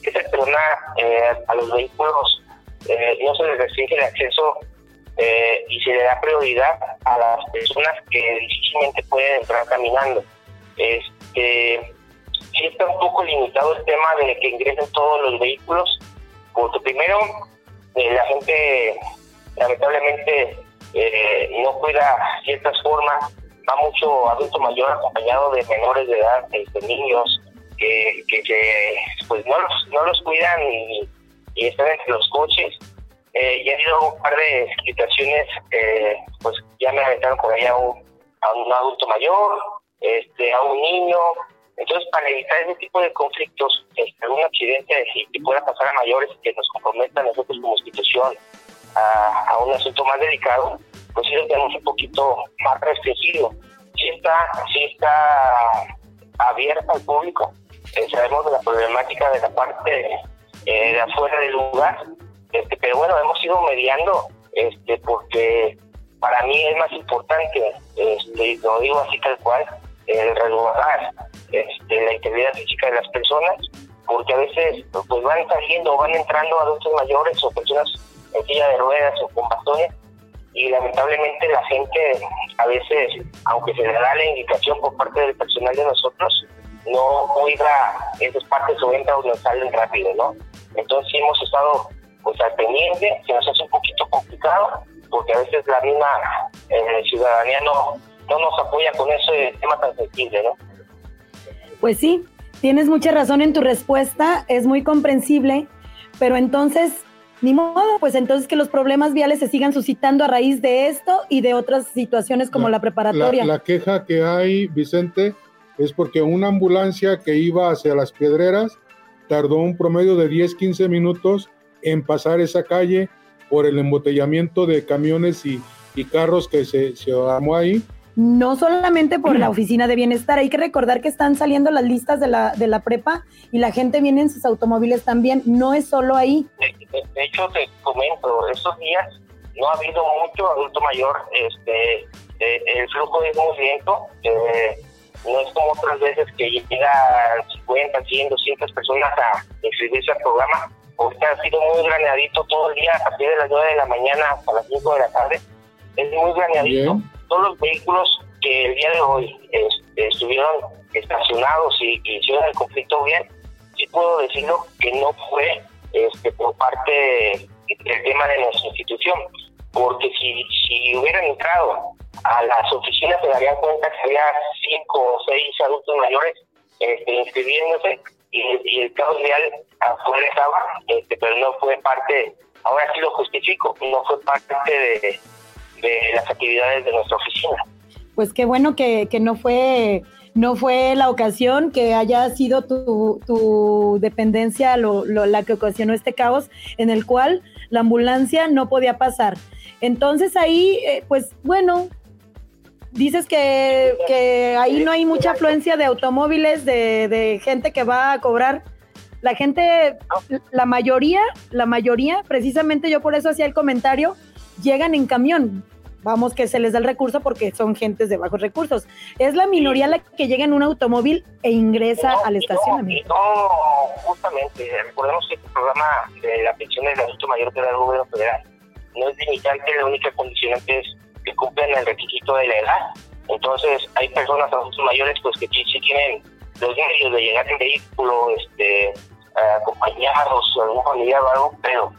Esa persona a los vehículos eh, no se les restringe el acceso y se le da prioridad a las personas que difícilmente pueden entrar caminando. Este, sí está un poco limitado el tema de que ingresen todos los vehículos, porque primero eh, la gente lamentablemente eh, no cuida ciertas formas, va mucho adulto mayor acompañado de menores de edad, este, niños, que, que, que, pues no los, no los cuidan y, están entre los coches. Eh, y ha habido un par de situaciones, eh, pues ya me aventaron por ahí a un, a un adulto mayor, este, a un niño. Entonces, para evitar ese tipo de conflictos, este, algún accidente y que pueda pasar a mayores que nos comprometa nosotros como institución a, a un asunto más delicado, pues sí lo tenemos un poquito más restringido. Sí está, sí está abierta al público. Eh, sabemos de la problemática de la parte eh, de afuera del lugar, este, pero bueno, hemos ido mediando, este, porque para mí es más importante, este, lo digo así tal cual, el resguardar este, la integridad física de las personas, porque a veces pues van saliendo o van entrando adultos mayores o personas en silla de ruedas o con bastones y lamentablemente la gente a veces, aunque se le da la indicación por parte del personal de nosotros, no cuida esas partes o entra o nos salen rápido, ¿no? Entonces hemos estado pues al pendiente, se nos hace un poquito complicado, porque a veces la misma eh, ciudadanía no, no nos apoya con ese tema tan sensible, ¿no? Pues sí, tienes mucha razón en tu respuesta, es muy comprensible, pero entonces, ni modo, pues entonces que los problemas viales se sigan suscitando a raíz de esto y de otras situaciones como la, La, preparatoria. la queja que hay, Vicente, es porque una ambulancia que iba hacia las piedreras tardó un promedio de 10, 15 minutos en pasar esa calle por el embotellamiento de camiones y, y carros que se, se armó ahí. No solamente por la oficina de bienestar, hay que recordar que están saliendo las listas de la, de la prepa y la gente viene en sus automóviles también, no es solo ahí. De, de- de hecho, te comento, estos días no ha habido mucho adulto mayor, este, eh, el flujo es muy lento, eh, no es como otras veces que llegan 50, 100, 200 personas a inscribirse al programa, porque ha sido muy graneadito todo el día, a partir de las 9 de la mañana hasta las 5 de la tarde, es muy graneadito. Bien. Todos los vehículos que el día de hoy este, estuvieron estacionados y, y hicieron el conflicto bien, sí puedo decirlo que no fue este, por parte del tema de nuestra institución, porque si, si hubieran entrado a las oficinas se darían cuenta que había cinco o seis adultos mayores este, inscribiéndose y, y el caos vial afuera estaba, este, pero no fue parte, ahora sí lo justifico, no fue parte de, de las actividades de nuestra oficina. Pues qué bueno que, que no fue no fue la ocasión que haya sido tu, tu dependencia lo- lo- la que ocasionó este caos en el cual la ambulancia no podía pasar. Entonces ahí, eh, pues bueno, dices que, que ahí no hay mucha afluencia de automóviles, de, de gente que va a cobrar. La gente, la mayoría, la mayoría, precisamente yo por eso hacía el comentario, llegan en camión. Vamos que se les da el recurso porque son gentes de bajos recursos. Es la minoría la que llega en un automóvil e ingresa No, al no, estacionamiento. No, justamente, recordemos que este programa de la pensión del adulto mayor da el gobierno federal no es limitante, la única condicionante es que cumplan el requisito de la edad. Entonces, hay personas adultos mayores pues que sí sí tienen los medios de llegar en vehículo, este, acompañados, algún familiar o algo, pero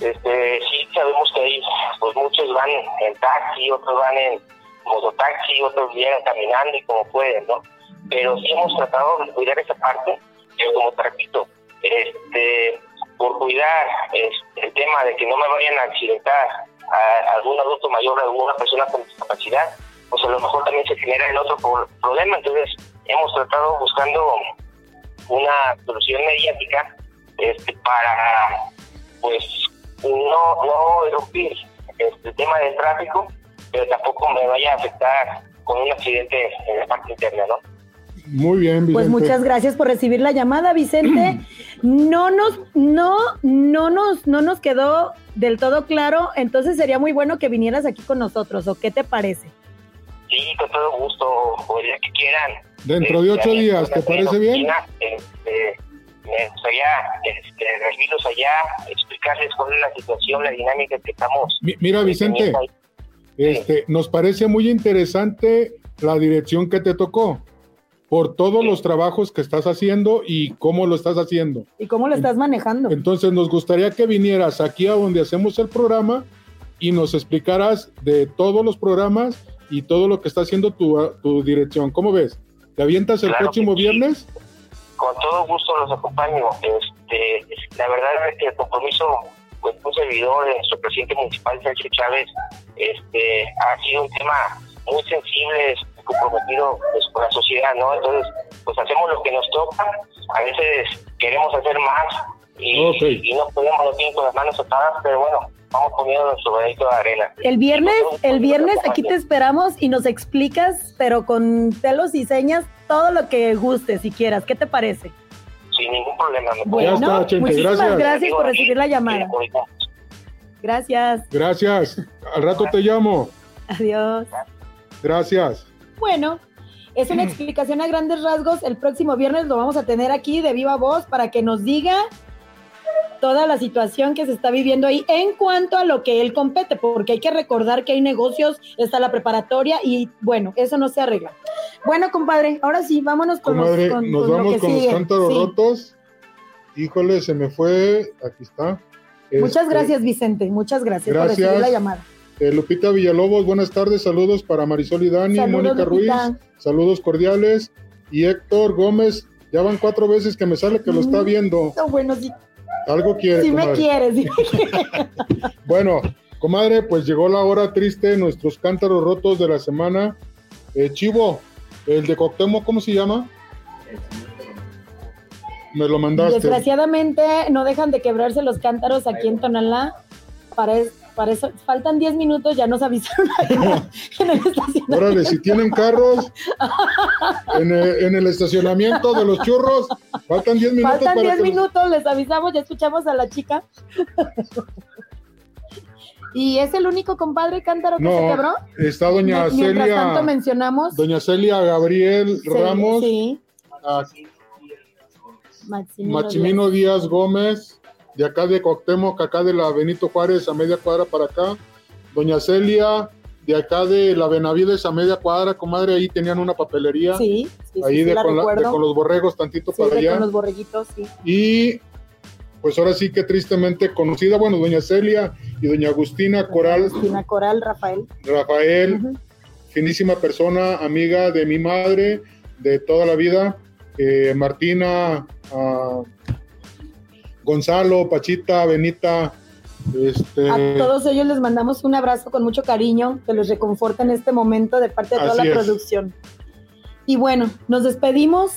este, sí sabemos que hay, pues muchos van en taxi, otros van en mototaxi, otros llegan caminando y como pueden, ¿no? Pero sí hemos tratado de cuidar esa parte, pero como te este, por cuidar este, el tema de que no me vayan a accidentar a algún adulto mayor, a alguna persona con discapacidad, pues a lo mejor también se genera el otro pro- problema. Entonces, hemos tratado buscando una solución mediática este, para, pues, no, no este, el tema del tráfico, pero tampoco me vaya a afectar con un accidente en la parte interna, ¿no? Muy bien, Vicente. Pues muchas gracias por recibir la llamada, Vicente. No nos, no, no nos, no nos quedó del todo claro, entonces sería muy bueno que vinieras aquí con nosotros, ¿o qué te parece? Sí, con todo gusto, o el día que quieran. Dentro de ocho Este, días, ¿te parece bien? oficina, Este, me gustaría este, recibirlos allá, explicarles cuál es la situación, la dinámica que estamos Mi- Mira, Vicente, este, nos parece muy interesante la dirección que te tocó por todos los trabajos que estás haciendo y cómo lo estás haciendo. ¿Y cómo lo estás manejando? Entonces nos gustaría que vinieras aquí a donde hacemos el programa y nos explicaras de todos los programas y todo lo que está haciendo tu, tu dirección. ¿Cómo ves? ¿Te avientas el Claro próximo sí. viernes? Con todo gusto los acompaño. Este, la verdad es que el compromiso, pues un servidor de nuestro presidente municipal, Sergio Chávez, este, ha sido un tema muy sensible, comprometido pues, con la sociedad, ¿no? Entonces, pues hacemos lo que nos toca. A veces queremos hacer más y, Ok. y no podemos, no tienen con las manos atadas, pero bueno, vamos poniendo nuestro granito de arena. El viernes, el viernes aquí te esperamos y nos explicas, pero con telos y señas, todo lo que gustes si quieras. ¿Qué te parece? Sin ningún problema. me Bueno, está, Chente, muchísimas gracias. gracias por recibir la llamada. Gracias. Gracias. Al rato te llamo. Adiós. Gracias. Bueno, es una explicación a grandes rasgos. El próximo viernes lo vamos a tener aquí de viva voz para que nos diga toda la situación que se está viviendo ahí en cuanto a lo que él compete, porque hay que recordar que hay negocios, está la preparatoria y bueno, eso no se arregla. Bueno, compadre, ahora sí, vámonos con, los- Comadre, con- nos con lo vamos que con los cántaros Sí. rotos. Híjole, se me fue. Aquí está. Muchas Este, gracias, Vicente. Muchas gracias, por gracias. recibir la llamada. eh, Lupita Villalobos, buenas tardes. Saludos para Marisol y Dani. Saludos, Mónica Lupita. Ruiz, saludos cordiales. Y Héctor Gómez, ya van cuatro veces que me sale que lo está Mm. viendo. No, bueno, sí, Algo quiere. me quieres. sí me quieres. Bueno, comadre, pues llegó la hora triste, nuestros cántaros rotos de la semana. Eh, Chivo, el de Coctemo, ¿cómo se llama? Me lo mandaste. Desgraciadamente no dejan de quebrarse los cántaros aquí en Tonalá. Para, es- para eso faltan 10 minutos, ya nos avisaron en el estacionamiento. Órale, si tienen carros en el, en el estacionamiento de los churros, faltan 10 minutos Faltan para 10 que los- minutos, les avisamos, ya escuchamos a la chica. ¿Y es el único compadre cántaro que No, se quebró? Está doña Mientras tanto Celia, mencionamos. doña Celia Gabriel Ramos, Sí, a Maximino Maximino Díaz Gómez, de acá de Coctemoc, acá de la Benito Juárez a media cuadra para acá. Doña Celia, de acá de la Benavides a media cuadra, comadre, ahí tenían una papelería. Díaz. Sí, sí, ahí sí, de, la con la- de con los borregos tantito para allá. con los borreguitos, sí. Y pues ahora sí que tristemente conocida, bueno, doña Celia y doña Agustina Coral Agustina Coral, Rafael. Rafael, finísima persona, amiga de mi madre de toda la vida, eh, Martina, ah, Gonzalo, Pachita, Benita, este, A todos ellos les mandamos un abrazo con mucho cariño, que los reconforta en este momento de parte de toda Así la es. producción. Y bueno, nos despedimos.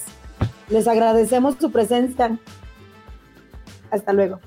Les agradecemos su presencia. Hasta luego.